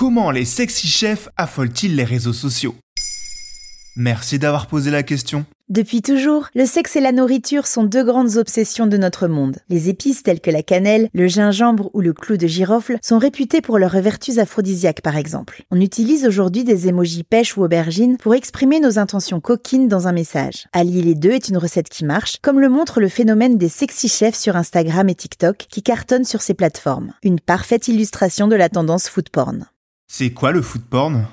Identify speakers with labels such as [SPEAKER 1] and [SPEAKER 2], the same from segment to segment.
[SPEAKER 1] Comment les sexy chefs affolent-ils les réseaux sociaux? Merci d'avoir posé la question.
[SPEAKER 2] Depuis toujours, le sexe et la nourriture sont deux grandes obsessions de notre monde. Les épices telles que la cannelle, le gingembre ou le clou de girofle sont réputées pour leurs vertus aphrodisiaques par exemple. On utilise aujourd'hui des émojis pêche ou aubergine pour exprimer nos intentions coquines dans un message. Allier les deux est une recette qui marche, comme le montre le phénomène des sexy chefs sur Instagram et TikTok qui cartonnent sur ces plateformes. Une parfaite illustration de la tendance food porn.
[SPEAKER 1] C'est quoi le food porn?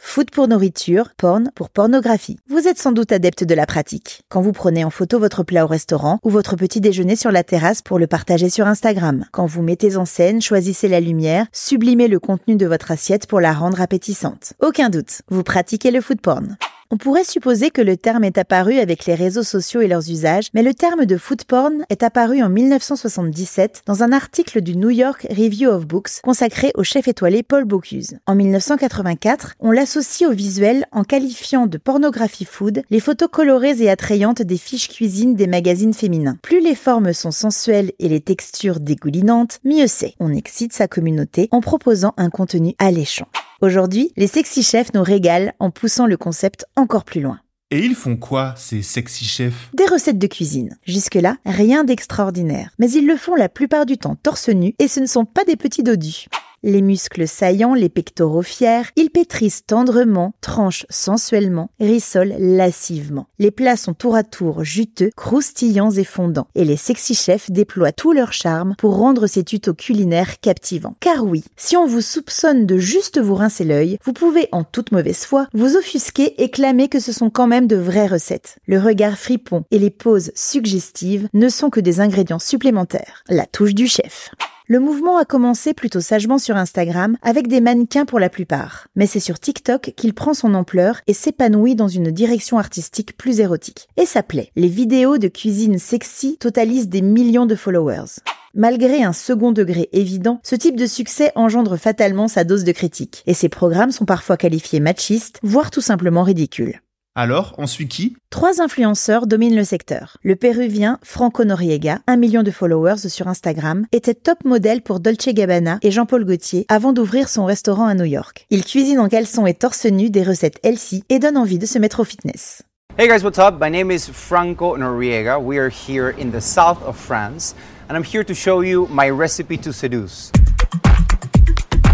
[SPEAKER 2] Food pour nourriture, porn pour pornographie. Vous êtes sans doute adepte de la pratique. Quand vous prenez en photo votre plat au restaurant ou votre petit déjeuner sur la terrasse pour le partager sur Instagram. Quand vous mettez en scène, choisissez la lumière, sublimez le contenu de votre assiette pour la rendre appétissante. Aucun doute, vous pratiquez le food porn. On pourrait supposer que le terme est apparu avec les réseaux sociaux et leurs usages, mais le terme de food porn est apparu en 1977 dans un article du New York Review of Books consacré au chef étoilé Paul Bocuse. En 1984, on l'associe au visuel en qualifiant de pornographie food les photos colorées et attrayantes des fiches cuisine des magazines féminins. Plus les formes sont sensuelles et les textures dégoulinantes, mieux c'est. On excite sa communauté en proposant un contenu alléchant. Aujourd'hui, les sexy chefs nous régalent en poussant le concept encore plus loin.
[SPEAKER 1] Et ils font quoi, ces sexy chefs?
[SPEAKER 2] Des recettes de cuisine. Jusque-là, rien d'extraordinaire. Mais ils le font la plupart du temps torse nu et ce ne sont pas des petits dodus. Les muscles saillants, les pectoraux fiers, ils pétrissent tendrement, tranchent sensuellement, rissolent lascivement. Les plats sont tour à tour juteux, croustillants et fondants. Et les sexy chefs déploient tout leur charme pour rendre ces tutos culinaires captivants. Car oui, si on vous soupçonne de juste vous rincer l'œil, vous pouvez, en toute mauvaise foi, vous offusquer et clamer que ce sont quand même de vraies recettes. Le regard fripon et les poses suggestives ne sont que des ingrédients supplémentaires. La touche du chef. Le mouvement a commencé plutôt sagement sur Instagram, avec des mannequins pour la plupart. Mais c'est sur TikTok qu'il prend son ampleur et s'épanouit dans une direction artistique plus érotique. Et ça plaît. Les vidéos de cuisine sexy totalisent des millions de followers. Malgré un second degré évident, ce type de succès engendre fatalement sa dose de critique. Et ces programmes sont parfois qualifiés machistes, voire tout simplement ridicules.
[SPEAKER 1] Alors, on suit qui?
[SPEAKER 2] Trois influenceurs dominent le secteur. Le péruvien Franco Noriega, un million de followers sur Instagram, était top modèle pour Dolce Gabbana et Jean-Paul Gaultier avant d'ouvrir son restaurant à New York. Il cuisine en caleçon et torse nu des recettes healthy et donne envie de se mettre au fitness.
[SPEAKER 3] Hey guys, what's up? My name is Franco Noriega. We are here in the south of France, and I'm here to show you my recipe to seduce.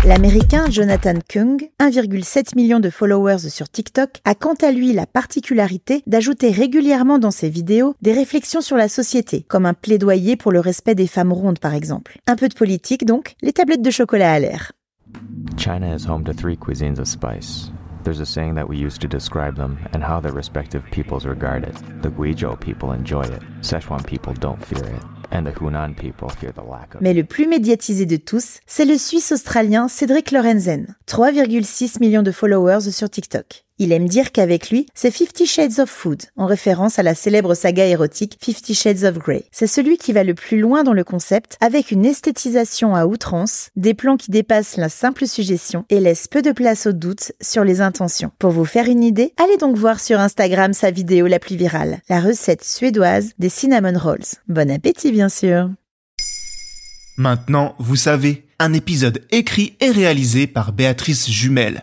[SPEAKER 2] L'américain Jonathan Kung, 1,7 million de followers sur TikTok, a quant à lui la particularité d'ajouter régulièrement dans ses vidéos des réflexions sur la société, comme un plaidoyer pour le respect des femmes rondes par exemple. Un peu de politique donc, les tablettes de chocolat à l'air.
[SPEAKER 4] China is home to three cuisines of spice. There's a saying that we use to describe them and how their respective peoples regard it. The Guizhou people enjoy it. Szechuan people don't fear it.
[SPEAKER 2] Mais le plus médiatisé de tous, c'est le Suisse-Australien Cédric Lorenzen, 3,6 millions de followers sur TikTok. Il aime dire qu'avec lui, c'est Fifty Shades of Food, en référence à la célèbre saga érotique Fifty Shades of Grey. C'est celui qui va le plus loin dans le concept, avec une esthétisation à outrance, des plans qui dépassent la simple suggestion et laissent peu de place au doute sur les intentions. Pour vous faire une idée, allez donc voir sur Instagram sa vidéo la plus virale, la recette suédoise des cinnamon rolls. Bon appétit bien sûr
[SPEAKER 1] Maintenant, vous savez, un épisode écrit et réalisé par Béatrice Jumel.